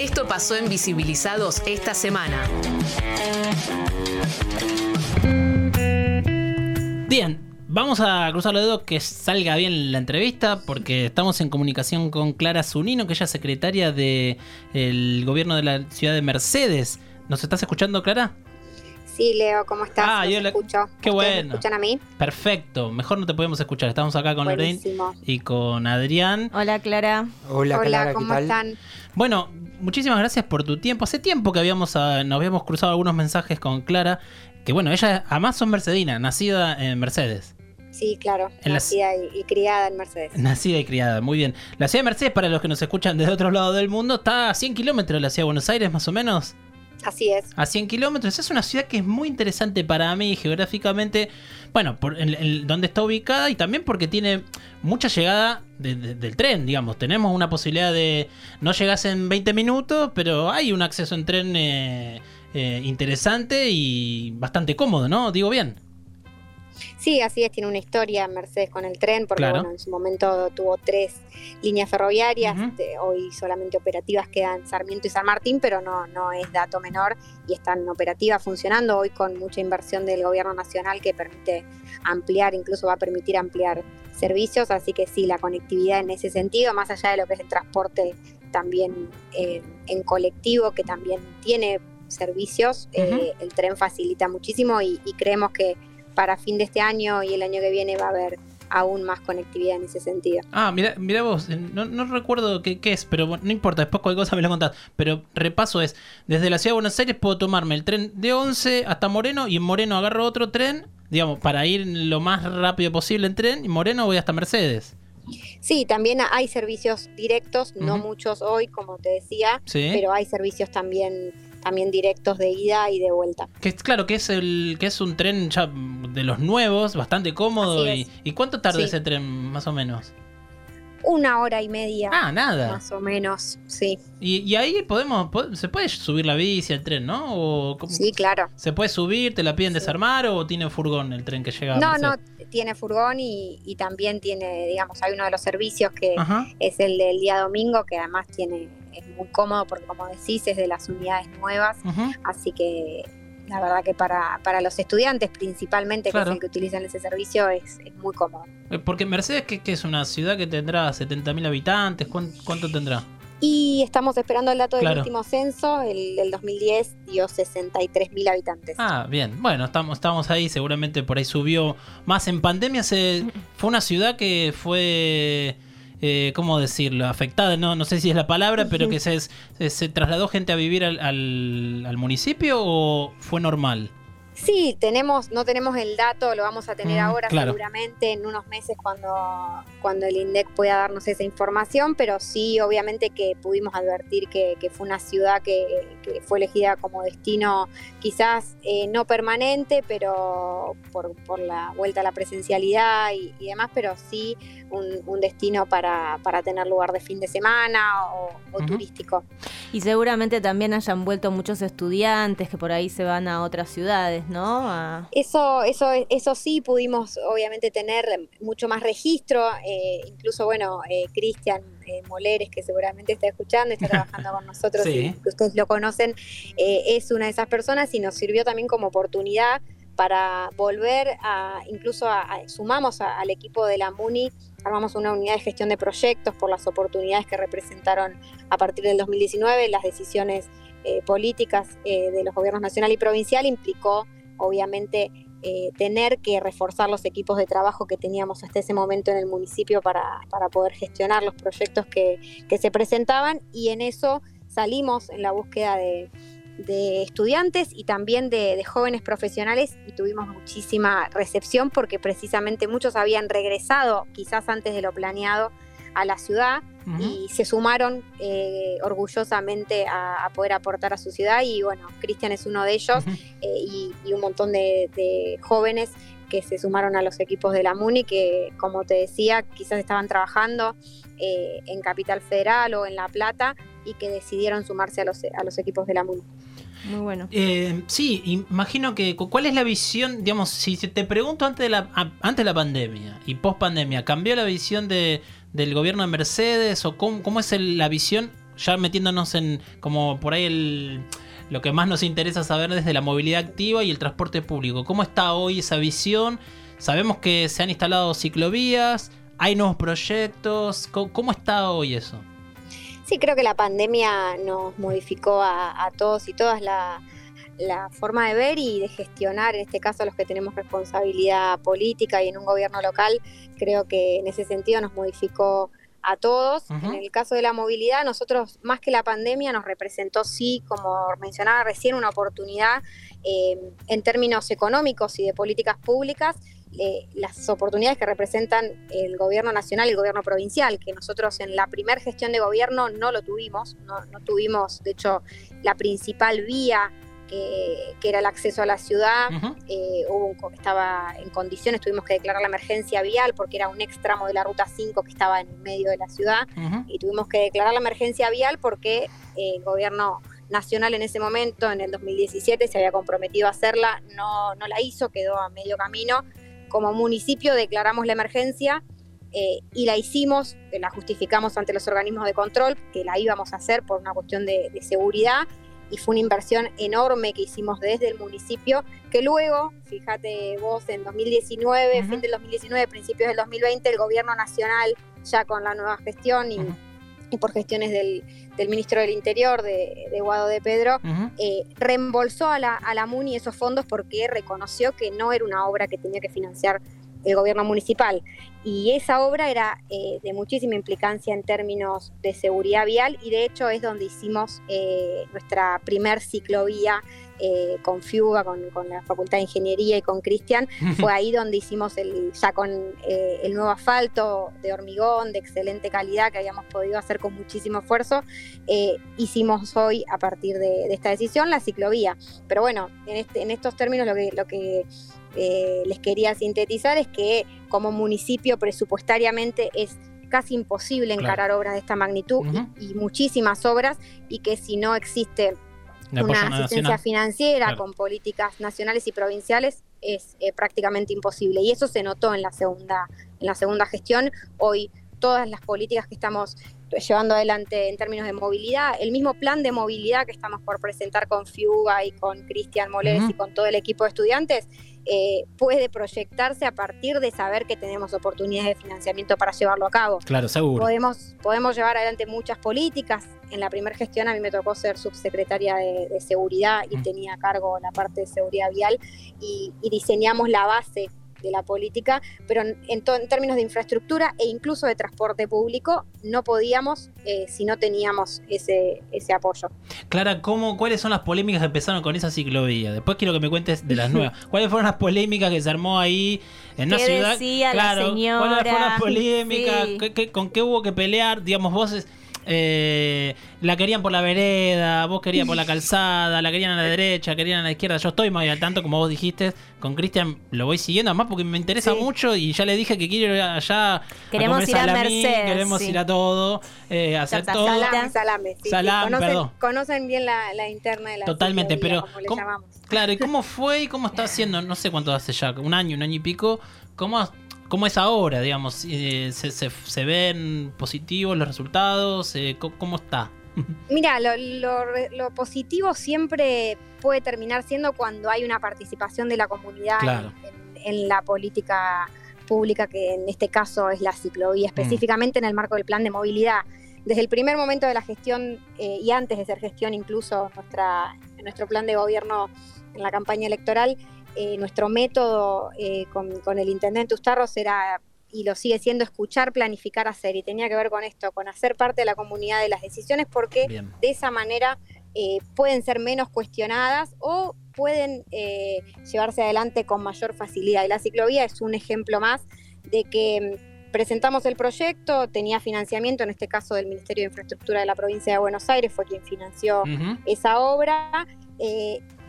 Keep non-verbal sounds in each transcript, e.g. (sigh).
Esto pasó en Visibilizados esta semana. Bien, vamos a cruzar los dedos que salga bien la entrevista porque estamos en comunicación con Clara Zunino, que ella es secretaria del gobierno de la ciudad de Mercedes. ¿Nos estás escuchando, Clara? Sí, Leo, ¿cómo estás? Ah, yo le... escucho. Qué bueno. ¿Me escuchan a mí? Perfecto, mejor no te podemos escuchar. Estamos acá con Lorraine y con Adrián. Hola, Clara. Hola, Clara, ¿cómo están? Bueno, muchísimas gracias por tu tiempo. Hace tiempo que habíamos ah, nos habíamos cruzado algunos mensajes con Clara, que bueno, ella además son mercedina, nacida en Mercedes. Sí, claro, nacida y, criada en Mercedes. Nacida y criada, muy bien. La ciudad de Mercedes, para los que nos escuchan desde otro lado del mundo, está a 100 kilómetros de la ciudad de Buenos Aires, más o menos. Así es. A 100 kilómetros. Es una ciudad que es muy interesante para mí geográficamente. Bueno, por donde está ubicada y también porque tiene mucha llegada del tren, digamos. Tenemos una posibilidad de. No llegas en 20 minutos, pero hay un acceso en tren eh, eh, interesante y bastante cómodo, ¿no? Digo bien. Sí, así es, tiene una historia Mercedes con el tren, porque bueno, en su momento tuvo tres líneas ferroviarias, este, hoy solamente operativas quedan Sarmiento y San Martín, pero no, no es dato menor y están operativas funcionando hoy con mucha inversión del gobierno nacional que permite ampliar, incluso va a permitir ampliar servicios, así que sí, la conectividad en ese sentido, más allá de lo que es el transporte también eh, en colectivo, que también tiene servicios, eh, el tren facilita muchísimo y creemos que para fin de este año y el año que viene va a haber aún más conectividad en ese sentido. Ah, mira, mira vos, no, recuerdo qué, es, pero no importa, después cualquier cosa me lo contás. Pero repaso es, desde la ciudad de Buenos Aires puedo tomarme el tren de 11 hasta Moreno y en Moreno agarro otro tren, digamos, para ir lo más rápido posible en tren y Moreno voy hasta Mercedes. Sí, también hay servicios directos, no muchos hoy, como te decía, pero hay servicios también también directos de ida y de vuelta. Que claro, que es el que es un tren ya de los nuevos, bastante cómodo. Y, y, cuánto tarda ese tren más o menos? Una hora y media. Ah, nada. Más o menos, sí. Y, ahí podemos, se puede subir la bici al tren, ¿no? O, sí, claro. ¿Se puede subir, te la piden desarmar o tiene furgón el tren que llega? No, no, tiene furgón y, también tiene, digamos, hay uno de los servicios que es el del día domingo, que además tiene es muy cómodo porque como decís es de las unidades nuevas, así que la verdad que para, para los estudiantes principalmente, que es el que utilizan ese servicio, es, muy cómodo. Eh, porque Mercedes, que, es una ciudad que tendrá 70.000 habitantes, ¿cuánto, tendrá? Y estamos esperando el dato del último censo, el del 2010 dio 63.000 habitantes. Ah, bien. Bueno, estamos, estamos ahí, seguramente por ahí subió más. En pandemia se, fue una ciudad que fue eh, ¿cómo decirlo? Afectada, no, no sé si es la palabra, pero que se, se, trasladó gente a vivir al, al municipio o fue normal? Sí, tenemos, no tenemos el dato, lo vamos a tener mm, ahora seguramente en unos meses cuando, cuando el INDEC pueda darnos esa información, pero sí, obviamente que pudimos advertir que, fue una ciudad que, fue elegida como destino quizás eh, no permanente, pero por, por, la vuelta a la presencialidad y, demás, pero sí un, destino para, para, tener lugar de fin de semana o, turístico. Y seguramente también hayan vuelto muchos estudiantes que por ahí se van a otras ciudades. ¿No? Eso, eso, eso sí pudimos obviamente tener mucho más registro, eh, incluso bueno, eh, Cristian eh, Moleres, que seguramente está escuchando, está trabajando con nosotros, (laughs) y que ustedes lo conocen, es una de esas personas y nos sirvió también como oportunidad para volver a, incluso sumamos al equipo de la MUNI, armamos una unidad de gestión de proyectos por las oportunidades que representaron a partir del 2019, las decisiones políticas de los gobiernos nacional y provincial implicó obviamente eh, tener que reforzar los equipos de trabajo que teníamos hasta ese momento en el municipio para, poder gestionar los proyectos que, se presentaban y en eso salimos en la búsqueda de, estudiantes y también de, jóvenes profesionales y tuvimos muchísima recepción porque precisamente muchos habían regresado quizás antes de lo planeado a la ciudad y se sumaron eh, orgullosamente a, poder aportar a su ciudad y bueno, Cristian es uno de ellos eh, y, un montón de, jóvenes que se sumaron a los equipos de la MUNI que como te decía quizás estaban trabajando eh, en Capital Federal o en La Plata y que decidieron sumarse a los, a los equipos de la MUNI. Muy bueno. sí, imagino que cuál es la visión, digamos, si te pregunto antes de la, antes la pandemia y post pandemia, ¿cambió la visión de, del gobierno de Mercedes o cómo, es la visión ya metiéndonos en como por ahí el, lo que más nos interesa saber desde la movilidad activa y el transporte público. ¿Cómo está hoy esa visión? Sabemos que se han instalado ciclovías, hay nuevos proyectos. ¿Cómo, está hoy eso? Sí, creo que la pandemia nos modificó a, todos y todas la, la forma de ver y de gestionar, en este caso los que tenemos responsabilidad política y en un gobierno local, creo que en ese sentido nos modificó a todos. En el caso de la movilidad, nosotros, más que la pandemia, nos representó, sí, como mencionaba recién, una oportunidad eh, en términos económicos y de políticas públicas, eh, las oportunidades que representan el gobierno nacional y el gobierno provincial, que nosotros en la primera gestión de gobierno no lo tuvimos, no, no tuvimos, de hecho, la principal vía que, era el acceso a la ciudad, eh, estaba en condiciones, tuvimos que declarar la emergencia vial porque era un extramo de la ruta 5 que estaba en medio de la ciudad. Y tuvimos que declarar la emergencia vial porque eh, el gobierno nacional en ese momento, en el 2017, se había comprometido a hacerla, no, no la hizo, quedó a medio camino. Como municipio declaramos la emergencia eh, y la hicimos, la justificamos ante los organismos de control, que la íbamos a hacer por una cuestión de, de seguridad y fue una inversión enorme que hicimos desde el municipio, que luego, fíjate vos, en 2019, fin del 2019, principios del 2020, el gobierno nacional, ya con la nueva gestión y, por gestiones del, ministro del Interior, de, Guado de Pedro, eh, reembolsó a la, a la MUNI esos fondos porque reconoció que no era una obra que tenía que financiar el gobierno municipal. Y esa obra era eh, de muchísima implicancia en términos de seguridad vial y de hecho es donde hicimos eh, nuestra primer ciclovía eh, con Fiuga, con, la Facultad de Ingeniería y con Cristian. (laughs) Fue ahí donde hicimos el, ya con el nuevo asfalto de hormigón de excelente calidad que habíamos podido hacer con muchísimo esfuerzo. hicimos hoy, a partir de, esta decisión, la ciclovía. Pero bueno, en, este, en estos términos lo que, lo que eh, les quería sintetizar es que como municipio presupuestariamente es casi imposible encarar obras de esta magnitud y, muchísimas obras y que si no existe una asistencia financiera con políticas nacionales y provinciales es eh, prácticamente imposible. Y eso se notó en la segunda en la segunda gestión. Hoy todas las políticas que estamos llevando adelante en términos de movilidad. El mismo plan de movilidad que estamos por presentar con Fiuga y con Cristian Moleres y con todo el equipo de estudiantes eh, puede proyectarse a partir de saber que tenemos oportunidades de financiamiento para llevarlo a cabo. Claro, seguro. Podemos, podemos llevar adelante muchas políticas. En la primera gestión a mí me tocó ser subsecretaria de, seguridad y tenía a cargo la parte de seguridad vial y diseñamos la base de la política, pero en, en, términos de infraestructura e incluso de transporte público no podíamos eh, si no teníamos ese, ese apoyo. Clara, ¿cómo, ¿cuáles son las polémicas que empezaron con esa ciclovía? Después quiero que me cuentes de las (laughs) nuevas. ¿Cuáles fueron las polémicas que se armó ahí en una ciudad? claro, ¿cuáles fueron las polémicas? con qué hubo que pelear? Digamos, vos... Eh, la querían por la vereda, vos querías por la (laughs) calzada, la querían a la derecha, querían a la izquierda. Yo estoy más al tanto, como vos dijiste, con Cristian lo voy siguiendo, además porque me interesa mucho y ya le dije que quiero ir allá. Queremos ir a Mercedes. Queremos ir a todo, eh, hacer todo. Salame, salame. conocen, conocen, bien la, interna de la Totalmente, pero. claro, ¿y cómo fue y cómo está haciendo? No sé cuánto hace ya, un año, un año y pico. ¿Cómo ¿Cómo es ahora, digamos? Eh, se, se, ven positivos los resultados? Eh, ¿Cómo está? (laughs) Mira, lo, lo, positivo siempre puede terminar siendo cuando hay una participación de la comunidad en, la política pública, que en este caso es la ciclovía, mm. específicamente en el marco del plan de movilidad. Desde el primer momento de la gestión eh, y antes de ser gestión, incluso nuestra, nuestro plan de gobierno en la campaña electoral, eh, nuestro método eh, con, el intendente Ustarros era, y lo sigue siendo, escuchar, planificar, hacer. Y tenía que ver con esto, con hacer parte de la comunidad de las decisiones, porque de esa manera eh, pueden ser menos cuestionadas o pueden llevarse adelante con mayor facilidad. Y la ciclovía es un ejemplo más de que mm, presentamos el proyecto, tenía financiamiento, en este caso del Ministerio de Infraestructura de la provincia de Buenos Aires, fue quien financió esa obra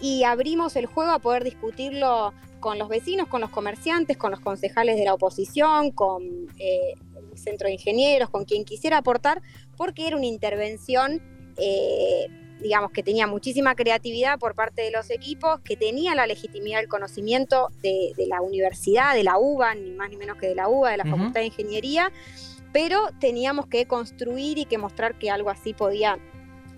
y abrimos el juego a poder discutirlo con los vecinos, con los comerciantes, con los concejales de la oposición, con eh, el centro de ingenieros, con quien quisiera aportar, porque era una intervención, eh, digamos, que tenía muchísima creatividad por parte de los equipos, que tenía la legitimidad, el conocimiento de, la universidad, de la UBA, ni más ni menos que de la UBA, de la Facultad de Ingeniería, pero teníamos que construir y que mostrar que algo así podía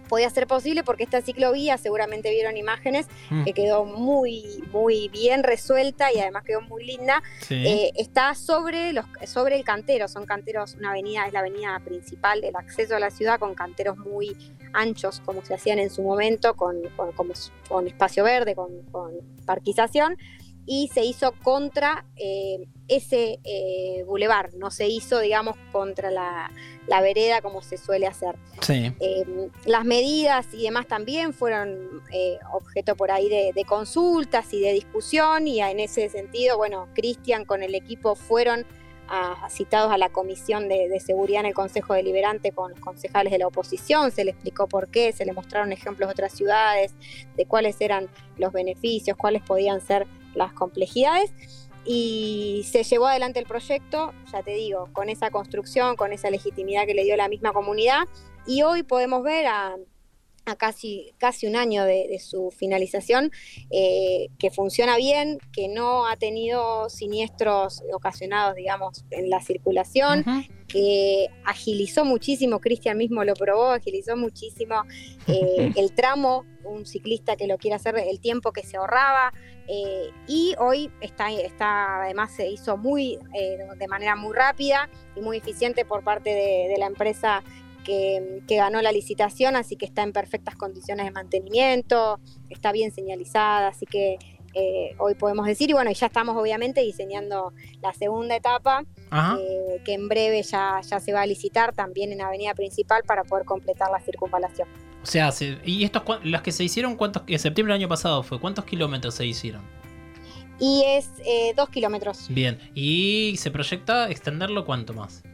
podía ser posible porque esta ciclovía, seguramente vieron imágenes, mm. que quedó muy, muy bien resuelta y además quedó muy linda. Eh, está sobre, los, sobre el cantero, son canteros, una avenida, es la avenida principal del acceso a la ciudad con canteros muy anchos como se hacían en su momento, con, con, espacio verde, con, con parquización y se hizo contra eh, ese eh, bulevar, no se hizo, digamos, contra la, vereda como se suele hacer. Eh, las medidas y demás también fueron objeto por ahí de, consultas y de discusión y en ese sentido, bueno, Cristian con el equipo fueron citados a la Comisión de, de, Seguridad en el Consejo Deliberante con los concejales de la oposición, se le explicó por qué, se le mostraron ejemplos de otras ciudades, de cuáles eran los beneficios, cuáles podían ser las complejidades y se llevó adelante el proyecto, ya te digo, con esa construcción, con esa legitimidad que le dio la misma comunidad. Y hoy podemos ver a, casi, casi un año de, su finalización, eh, que funciona bien, que no ha tenido siniestros ocasionados, digamos, en la circulación, que agilizó muchísimo, Cristian mismo lo probó, agilizó muchísimo eh, (laughs) el tramo, un ciclista que lo quiere hacer, el tiempo que se ahorraba, eh, y hoy está, está, además se hizo muy, eh, de manera muy rápida y muy eficiente por parte de, la empresa que, ganó la licitación, así que está en perfectas condiciones de mantenimiento, está bien señalizada, así que eh, hoy podemos decir, y bueno, ya estamos obviamente diseñando la segunda etapa, eh, que en breve ya, ya se va a licitar también en Avenida Principal para poder completar la circunvalación. O sea, ¿y estos las que se hicieron, cuántos, en septiembre del año pasado fue, cuántos kilómetros se hicieron? Y es eh, dos kilómetros. Bien, ¿y se proyecta extenderlo cuánto más?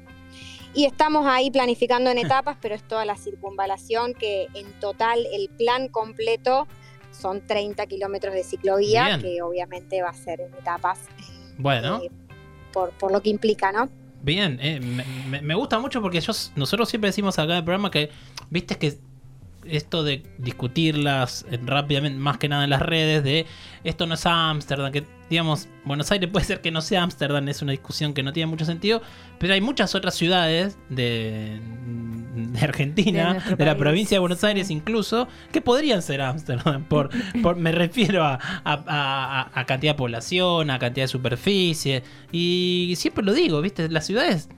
Y estamos ahí planificando en etapas, pero es toda la circunvalación que en total el plan completo son 30 kilómetros de ciclovía, que obviamente va a ser en etapas. Bueno. Eh, por, por, lo que implica, ¿no? Bien, eh, me, gusta mucho porque yo, nosotros siempre decimos acá en el programa que, viste que esto de discutirlas rápidamente, más que nada en las redes, de esto no es Ámsterdam, que digamos, Buenos Aires (laughs) puede ser que no sea Ámsterdam, es una discusión que no tiene mucho sentido, pero hay muchas otras ciudades de, Argentina, de, la provincia de Buenos Aires incluso, que podrían ser Ámsterdam, por, (laughs) por, me refiero a, a, cantidad de población, a cantidad de superficie, y siempre lo digo, ¿viste? Las ciudades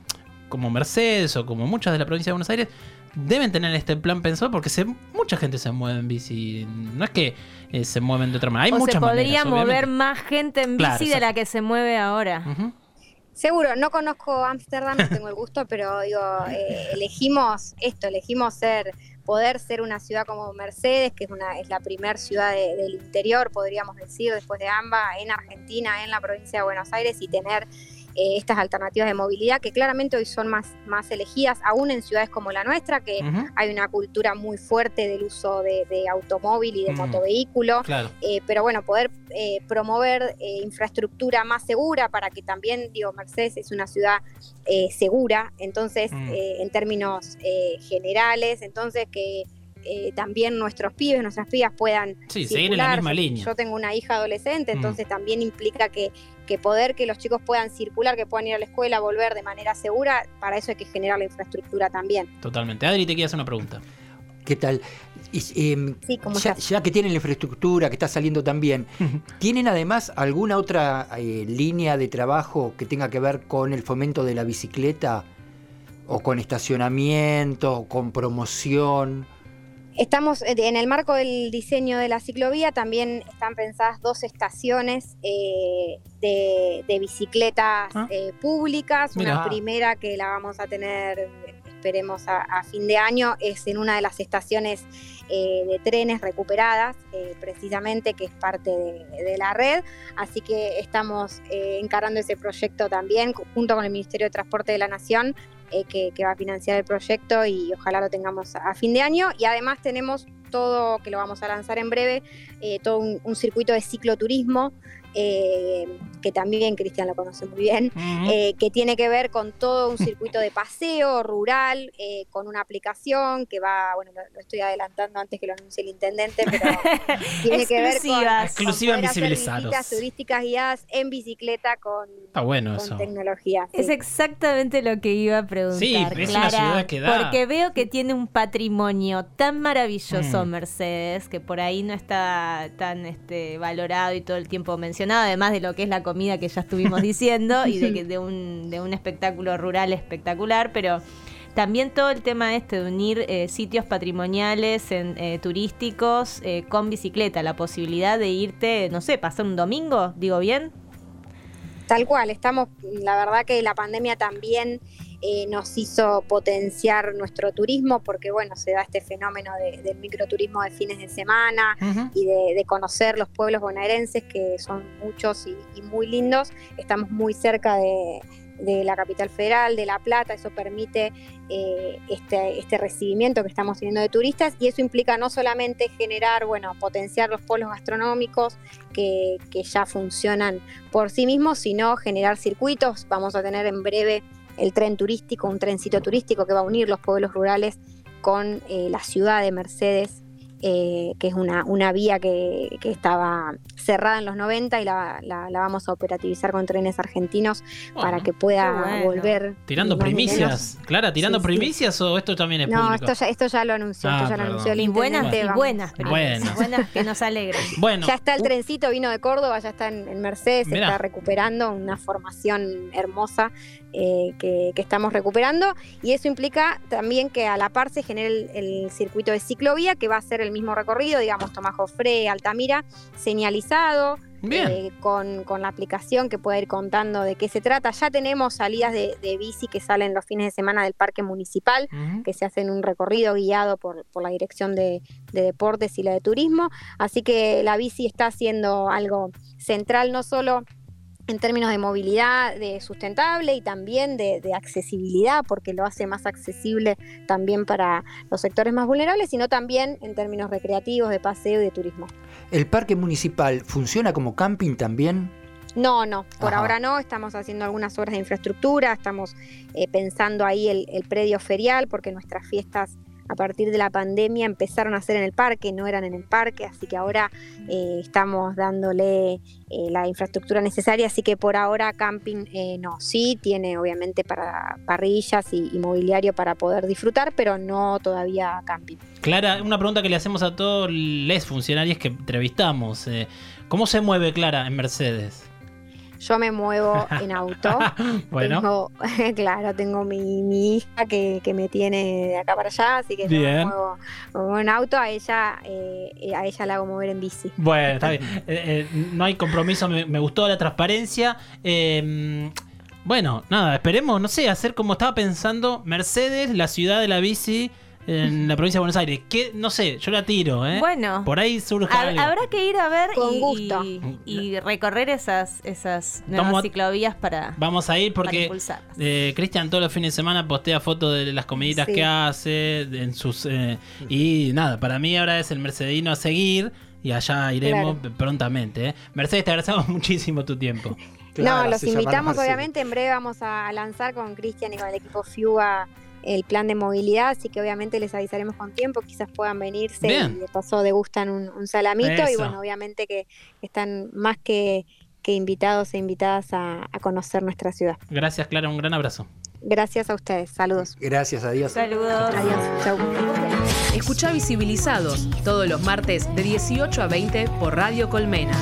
como Mercedes o como muchas de la provincia de Buenos Aires, deben tener este plan pensado porque se, mucha gente se mueve en bici. No es que eh, se mueven de otra manera. Hay o se podría mover más gente en bici de la que se mueve ahora. Seguro, no conozco Ámsterdam, no tengo el gusto, pero digo, eh, elegimos esto, elegimos ser, poder ser una ciudad como Mercedes, que es una, es la primera ciudad del interior, podríamos decir, después de AMBA, en Argentina, en la provincia de Buenos Aires, y tener eh, estas alternativas de movilidad que claramente hoy son más, más elegidas, aún en ciudades como la nuestra, que hay una cultura muy fuerte del uso de, automóvil y de motovehículo. Eh, pero bueno, poder eh, promover infraestructura más segura para que también, digo, Mercedes es una ciudad segura, entonces, mm. en términos generales, entonces que eh, también nuestros pibes, nuestras pibas puedan sí, seguir en la misma línea. Yo tengo una hija adolescente, mm. entonces también implica que, que poder que los chicos puedan circular, que puedan ir a la escuela, volver de manera segura, para eso hay que generar la infraestructura también. Totalmente. Adri, te quiero hacer una pregunta. ¿Qué tal? Em, ya, que tienen la infraestructura, que está saliendo también, ¿tienen además alguna otra eh, línea de trabajo que tenga que ver con el fomento de la bicicleta? ¿O con estacionamiento, o con promoción? Estamos eh, en el marco del diseño de la ciclovía, también están pensadas dos estaciones eh, de, bicicletas ah. eh, públicas. Una primera que la vamos a tener, esperemos, a, fin de año, es en una de las estaciones de trenes recuperadas, precisamente, que es parte de, la red. Así que estamos encarando ese proyecto también, junto con el Ministerio de Transporte de la Nación, eh, que, va a financiar el proyecto y ojalá lo tengamos a fin de año. Y además tenemos todo, que lo vamos a lanzar en breve, eh, todo un, circuito de cicloturismo eh, que también Cristian lo conoce muy bien, eh, que tiene que ver con todo un circuito de paseo rural, eh, con una aplicación que va, bueno, lo, estoy adelantando antes que lo anuncie el intendente, pero (laughs) tiene que ver con, exclusivas visitas turísticas guiadas en bicicleta con, bueno tecnología. Es exactamente lo que iba a preguntar. Sí, es una ciudad que da. Porque veo que tiene un patrimonio tan maravilloso, mm. Mercedes, que por ahí no está tan este, valorado y todo el tiempo mencionado, además de lo que es la comida que ya estuvimos diciendo y de, (laughs) que, de, un, de un espectáculo rural espectacular, pero también todo el tema este de unir eh, sitios patrimoniales en, eh, turísticos eh, con bicicleta, la posibilidad de irte, no sé, pasar un domingo, digo bien. Tal cual, estamos, la verdad que la pandemia también eh, nos hizo potenciar nuestro turismo porque, bueno, se da este fenómeno del microturismo de fines de semana y de, conocer los pueblos bonaerenses, que son muchos y, muy lindos. Estamos muy cerca de, la capital federal, de La Plata, eso permite eh, este, este, recibimiento que estamos teniendo de turistas y eso implica no solamente generar, bueno, potenciar los pueblos gastronómicos que, que ya funcionan por sí mismos, sino generar circuitos. Vamos a tener en breve el tren turístico, un trencito turístico que va a unir los pueblos rurales con eh, la ciudad de Mercedes eh, que es una, una vía que, estaba cerrada en los 90 y la, la, vamos a operativizar con trenes argentinos para que pueda volver. Tirando primicias, Clara, tirando primicias o esto también es no, esto ya, esto ya lo anunció, esto ya lo ah, anunció el y buenas, y buenas, buenas, buenas que nos alegran. (laughs) Bueno, ya está el trencito, vino de Córdoba, ya está en, Mercedes, se está recuperando una formación hermosa eh, que, estamos recuperando y eso implica también que a la par se genere el, circuito de ciclovía que va a ser el mismo recorrido, digamos Tomás Jofre, Altamira, señalizado. Eh, con, la aplicación que puede ir contando de qué se trata. Ya tenemos salidas de, bici que salen los fines de semana del parque municipal, que se hacen un recorrido guiado por, la dirección de, de, deportes y la de turismo. Así que la bici está siendo algo central no solo en términos de movilidad de sustentable y también de, accesibilidad, porque lo hace más accesible también para los sectores más vulnerables, sino también en términos recreativos, de paseo y de turismo. ¿El parque municipal funciona como camping también? No, no, por ahora no, estamos haciendo algunas obras de infraestructura, estamos eh, pensando ahí el predio ferial, porque nuestras fiestas a partir de la pandemia empezaron a ser en el parque, no eran en el parque, así que ahora eh, estamos dándole eh, la infraestructura necesaria, así que por ahora camping eh, no, sí tiene obviamente para parrillas y, mobiliario para poder disfrutar, pero no todavía camping. Clara, una pregunta que le hacemos a todos los funcionarios que entrevistamos, ¿cómo se mueve Clara en Mercedes? Yo me muevo en auto. (laughs) bueno. Tengo, (laughs) claro, tengo mi, hija que, me tiene de acá para allá, así que me muevo, en auto. A ella, eh, a ella la hago mover en bici. Bueno, está bien. Eh, eh, no hay compromiso, me, me gustó la transparencia. Em, bueno, nada, esperemos, no sé, hacer como estaba pensando Mercedes, la ciudad de la bici en la provincia de Buenos Aires. Que no sé, yo la tiro, ¿eh? Bueno, por ahí surge. Habrá que ir a ver y, recorrer esas, esas nuevas ciclovías para. Vamos a ir porque eh, Cristian todos los fines de semana postea fotos de las comiditas que hace en sus eh, y nada, para mí ahora es el mercedino a seguir y allá iremos prontamente. ¿eh? Mercedes, te agradecemos (laughs) muchísimo tu tiempo. no, los invitamos obviamente, en breve vamos a lanzar con Cristian y con el equipo FIUA el plan de movilidad, así que obviamente les avisaremos con tiempo, quizás puedan venirse y de paso degustan un, un salamito y bueno, obviamente que están más que, que invitados e invitadas a, a, conocer nuestra ciudad. Gracias Clara, un gran abrazo. Gracias a ustedes, saludos. Gracias, adiós. Saludos. Adiós, chau. Escucha Visibilizados todos los martes de 18 a 20 por Radio Colmena.